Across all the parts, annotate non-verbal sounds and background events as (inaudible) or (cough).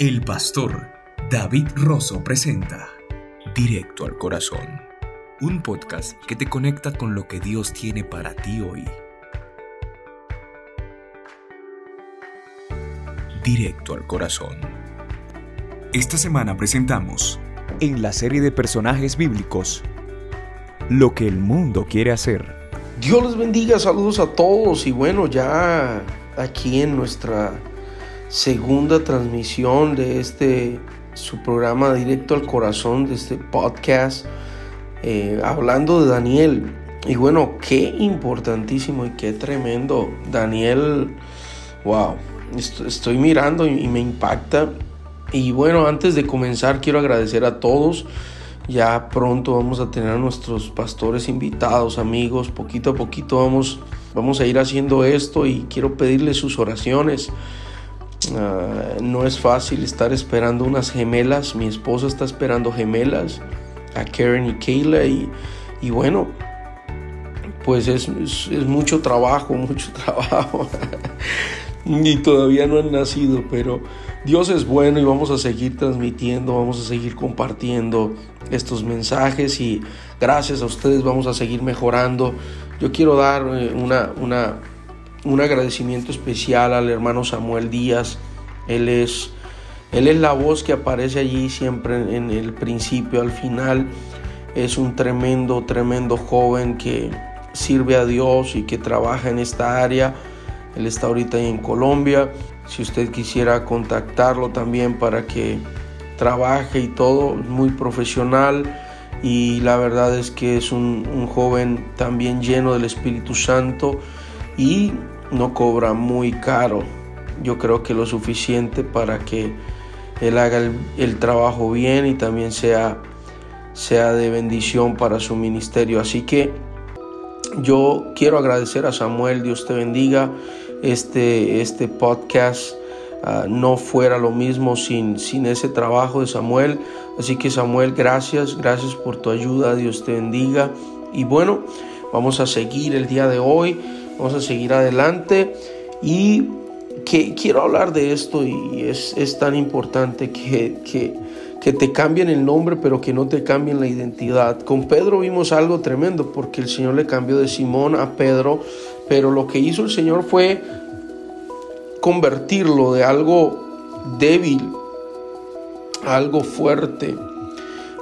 El pastor David Rosso presenta Directo al Corazón, un podcast que te conecta con lo que Dios tiene para ti hoy. Directo al Corazón. Esta semana presentamos, en la serie de personajes bíblicos, lo que el mundo quiere hacer. Dios les bendiga, saludos a todos y bueno, ya aquí en nuestra segunda transmisión de este su programa directo al corazón de este podcast eh, hablando de Daniel. Y bueno qué importantísimo y qué tremendo. Daniel wow estoy mirando y me impacta. Y bueno antes de comenzar quiero agradecer a todos. Ya pronto vamos a tener a nuestros pastores invitados amigos. Poquito a poquito vamos vamos a ir haciendo esto y quiero pedirles sus oraciones Ah, no es fácil estar esperando unas gemelas. Mi esposa está esperando gemelas, a Karen y Kayla. Y, bueno, pues es, mucho trabajo, (laughs) mucho trabajo. y todavía no han nacido, pero Dios es bueno y vamos a seguir transmitiendo, vamos a seguir compartiendo estos mensajes y gracias a ustedes vamos a seguir mejorando. Yo quiero dar eh, una, una un agradecimiento especial al hermano Samuel Díaz. Él es, él es la voz que aparece allí siempre en, el principio, al final. Es un tremendo, tremendo joven que sirve a Dios y que trabaja en esta área. Él está ahorita en Colombia. Si usted quisiera contactarlo también para que trabaje y todo, muy profesional. Y la verdad es que es un, un joven también lleno del Espíritu Santo y no cobra muy caro. Yo creo que lo suficiente para que él haga el, trabajo bien y también sea, sea de bendición para su ministerio. Así que yo quiero agradecer a Samuel, Dios te bendiga. Este, este podcast ah, no fuera lo mismo sin, sin ese trabajo de Samuel. Así que Samuel, gracias, gracias por tu ayuda, Dios te bendiga. Y bueno, vamos a seguir el día de hoy vamos a seguir adelante y que quiero hablar de esto y es, tan importante que, que, te cambien el nombre pero que no te cambien la identidad. Con Pedro vimos algo tremendo porque el Señor le cambió de Simón a Pedro, pero lo que hizo el Señor fue convertirlo de algo débil a algo fuerte.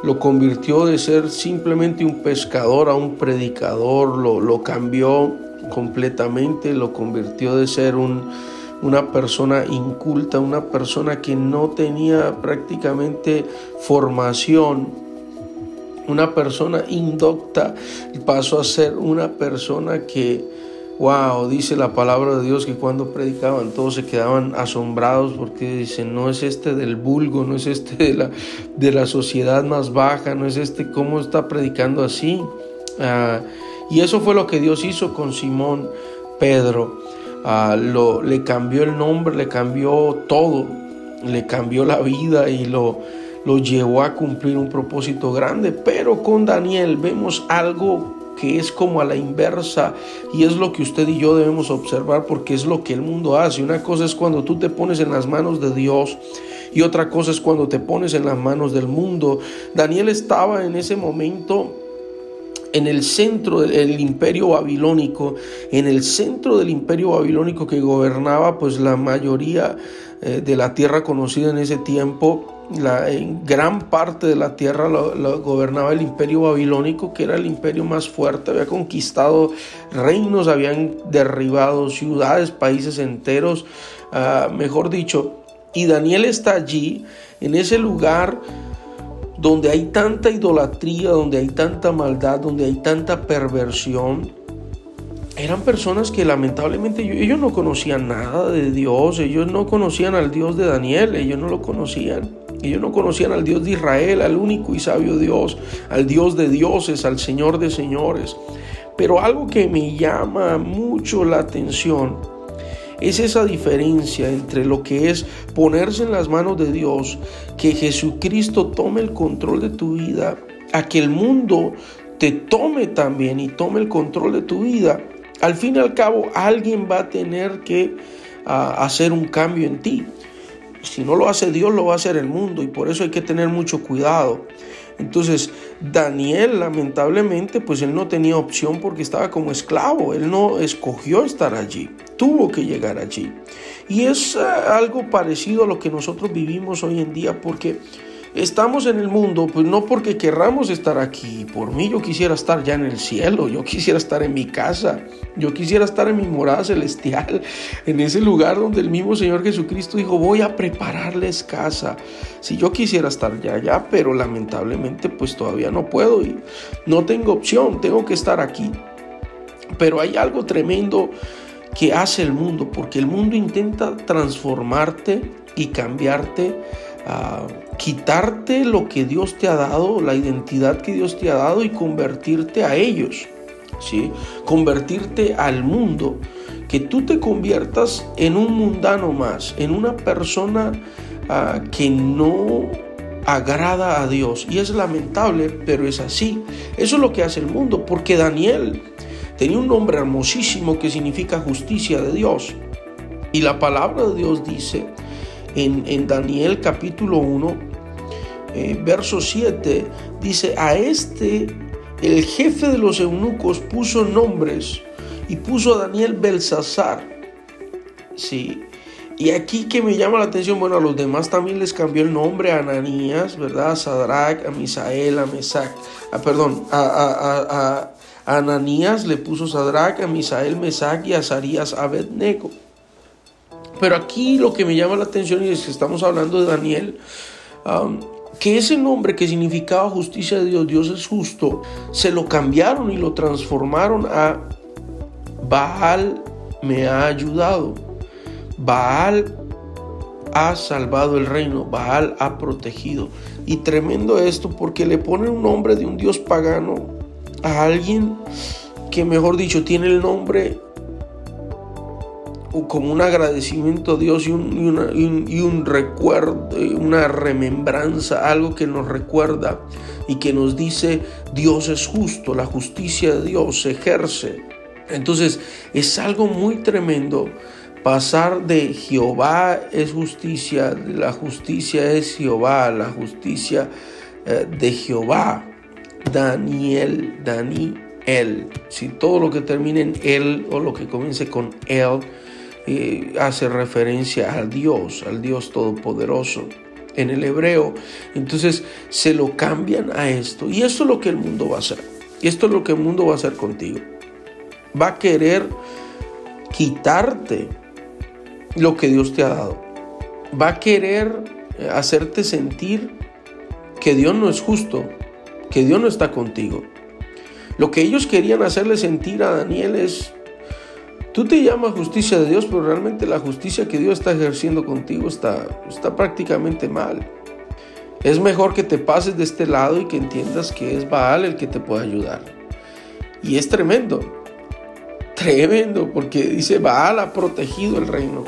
Lo convirtió de ser simplemente un pescador a un predicador, lo, lo cambió completamente, lo convirtió de ser una persona inculta, una persona que no tenía prácticamente formación, una persona indocta, pasó a ser una persona que, wow, dice la palabra de Dios que cuando predicaban todos se quedaban asombrados porque dicen, no es este del vulgo, no es este de la, de la sociedad más baja, no es este, ¿cómo está predicando así? Ah, y eso fue lo que Dios hizo con Simón Pedro. Ah, le cambió el nombre, le cambió todo, le cambió la vida y lo, lo llevó a cumplir un propósito grande. Pero con Daniel vemos algo que es como a la inversa y es lo que usted y yo debemos observar porque es lo que el mundo hace. Una cosa es cuando tú te pones en las manos de Dios y otra cosa es cuando te pones en las manos del mundo. Daniel estaba en ese momento en el centro del imperio babilónico, en el centro del imperio babilónico que gobernaba pues la mayoría eh, de la tierra conocida en ese tiempo, la, en gran parte de la tierra lo, gobernaba el imperio babilónico, que era el imperio más fuerte, había conquistado reinos, habían derribado ciudades, países enteros, ah, mejor dicho, y Daniel está allí, en ese lugar, donde hay tanta idolatría, donde hay tanta maldad, donde hay tanta perversión, eran personas que lamentablemente ellos no conocían nada de Dios, ellos no conocían al Dios de Daniel, ellos no lo conocían. Ellos no conocían al Dios de Israel, al único y sabio Dios, al Dios de dioses, al Señor de señores. Pero algo que me llama mucho la atención es esa diferencia entre lo que es ponerse en las manos de Dios, que Jesucristo tome el control de tu vida, a que el mundo te tome también y tome el control de tu vida. Al fin y al cabo, alguien va a tener que ah, hacer un cambio en ti. Si no lo hace Dios, lo va a hacer el mundo y por eso hay que tener mucho cuidado. Entonces, Daniel, lamentablemente, pues él no tenía opción porque estaba como esclavo, él no escogió estar allí, tuvo que llegar allí. Y es eh, algo parecido a lo que nosotros vivimos hoy en día porque estamos en el mundo, pues no porque querramos estar aquí. Por mí yo quisiera estar ya en el cielo, yo quisiera estar en mi casa, yo quisiera estar en mi morada celestial, en ese lugar donde el mismo Señor Jesucristo dijo, voy a prepararles casa. Si yo quisiera estar ya allá, pero lamentablemente pues todavía no puedo y no tengo opción, tengo que estar aquí. Pero hay algo tremendo que hace el mundo, porque el mundo intenta transformarte y cambiarte quitarte lo que Dios te ha dado, la identidad que Dios te ha dado y convertirte a ellos, ¿sí? Convertirte al mundo, que tú te conviertas en un mundano más, en una persona ah, que no agrada a Dios. Y es lamentable, pero es así. Eso es lo que hace el mundo, porque Daniel tenía un nombre hermosísimo que significa justicia de Dios. Y la palabra de Dios dice en, Daniel capítulo 1, eh, verso 7, dice, a este el jefe de los eunucos puso nombres y puso a Daniel Belsasar. Sí. Y aquí que me llama la atención, bueno, a los demás también les cambió el nombre a Ananías, ¿verdad? A Sadrach, a Misael, a Mesac, perdón, a, a, a, Ananías le puso Sadrach, a Misael, Mesac y a Azarías Abednego. Pero aquí lo que me llama la atención y es que estamos hablando de Daniel, que ese nombre que significaba justicia de Dios, Dios es justo, se lo cambiaron y lo transformaron a Baal me ha ayudado. Baal ha salvado el reino, Baal ha protegido. Y tremendo esto porque le ponen un nombre de un dios pagano a alguien que, mejor dicho, tiene el nombre como un agradecimiento a Dios y un, y, un, recuerdo, una remembranza, algo que nos recuerda y que nos dice Dios es justo, la justicia de Dios se ejerce. Entonces es algo muy tremendo pasar de Jehová es justicia, la justicia es Jehová, la justicia eh, de Jehová, Daniel, Daniel. Si todo lo que termine en él o lo que comience con él hace referencia a Dios, al Dios Todopoderoso en el hebreo. Entonces se lo cambian a esto. Y esto es lo que el mundo va a hacer. Y esto es lo que el mundo va a hacer contigo. Va a querer quitarte lo que Dios te ha dado. Va a querer eh, hacerte sentir que Dios no es justo, que Dios no está contigo. Lo que ellos querían hacerle sentir a Daniel es Tú te llamas justicia de Dios, pero realmente la justicia que Dios está ejerciendo contigo está, está prácticamente mal. Es mejor que te pases de este lado y que entiendas que es Baal el que te puede ayudar. Y es tremendo, tremendo, porque dice Baal ha protegido el reino.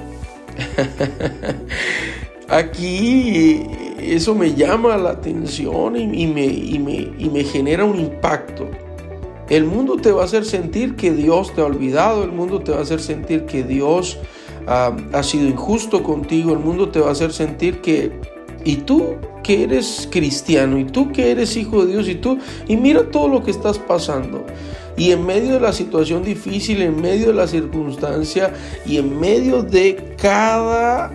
(laughs) Aquí eso me llama la atención y, me, y me genera un impacto. El mundo te va a hacer sentir que Dios te ha olvidado, el mundo te va a hacer sentir que Dios ah, ha sido injusto contigo, el mundo te va a hacer sentir que... Y tú que eres cristiano, y tú que eres hijo de Dios, y tú, y mira todo lo que estás pasando. Y en medio de la situación difícil, en medio de la circunstancia, y en medio de cada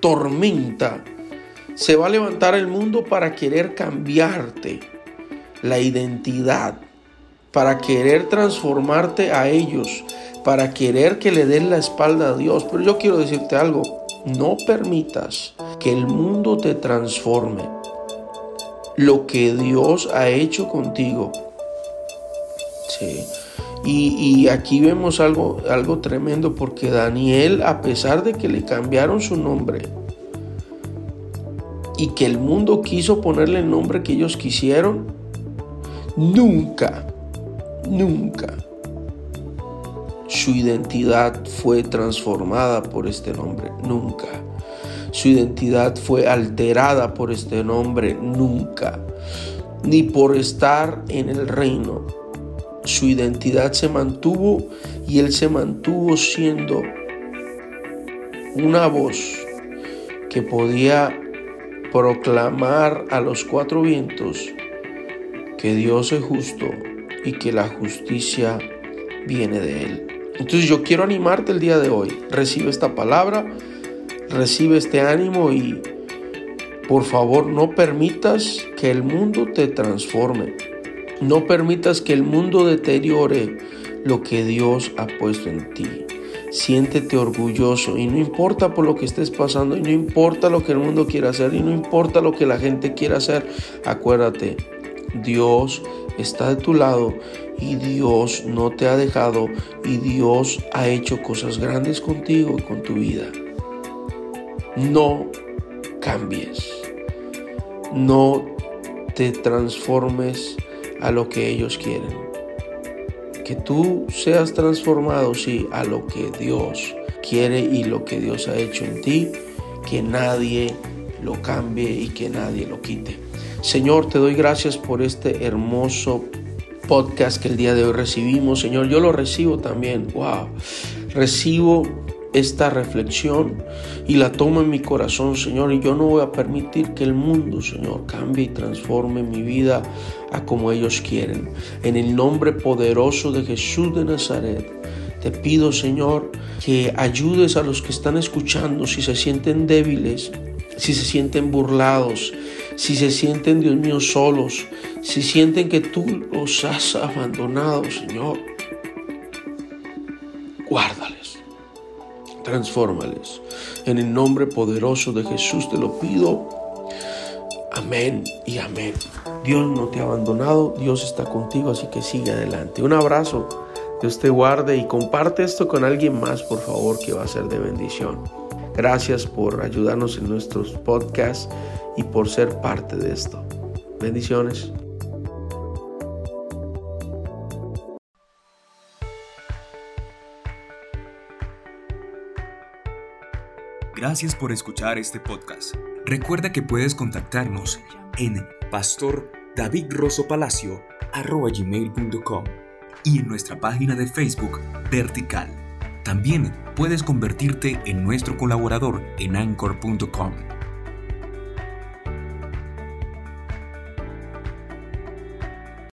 tormenta, se va a levantar el mundo para querer cambiarte la identidad, para querer transformarte a ellos, para querer que le den la espalda a Dios. Pero yo quiero decirte algo, no permitas que el mundo te transforme. Lo que Dios ha hecho contigo. Sí. Y, y, aquí vemos algo, algo tremendo porque Daniel, a pesar de que le cambiaron su nombre y que el mundo quiso ponerle el nombre que ellos quisieron, Nunca, nunca su identidad fue transformada por este nombre, nunca. Su identidad fue alterada por este nombre, nunca. Ni por estar en el reino. Su identidad se mantuvo y él se mantuvo siendo una voz que podía proclamar a los cuatro vientos que Dios es justo y que la justicia viene de Él. Entonces yo quiero animarte el día de hoy. Recibe esta palabra, recibe este ánimo y por favor no permitas que el mundo te transforme. No permitas que el mundo deteriore lo que Dios ha puesto en ti. Siéntete orgulloso y no importa por lo que estés pasando y no importa lo que el mundo quiera hacer y no importa lo que la gente quiera hacer. Acuérdate, Dios está de tu lado y Dios no te ha dejado y Dios ha hecho cosas grandes contigo y con tu vida. No cambies. No te transformes a lo que ellos quieren. Que tú seas transformado, sí, a lo que Dios quiere y lo que Dios ha hecho en ti. Que nadie lo cambie y que nadie lo quite. Señor, te doy gracias por este hermoso podcast que el día de hoy recibimos. Señor, yo lo recibo también. Wow. Recibo esta reflexión y la tomo en mi corazón, Señor, y yo no voy a permitir que el mundo, Señor, cambie y transforme mi vida a como ellos quieren. En el nombre poderoso de Jesús de Nazaret, te pido, Señor, que ayudes a los que están escuchando si se sienten débiles, si se sienten burlados, si se sienten, Dios mío, solos, si sienten que tú los has abandonado, Señor, guárdales, transfórmales. En el nombre poderoso de Jesús te lo pido. Amén y amén. Dios no te ha abandonado, Dios está contigo, así que sigue adelante. Un abrazo, Dios te guarde y comparte esto con alguien más, por favor, que va a ser de bendición. Gracias por ayudarnos en nuestros podcasts y por ser parte de esto. Bendiciones. Gracias por escuchar este podcast. Recuerda que puedes contactarnos en pastordavidrosopalacio.com y en nuestra página de Facebook Vertical. También puedes convertirte en nuestro colaborador en anchor.com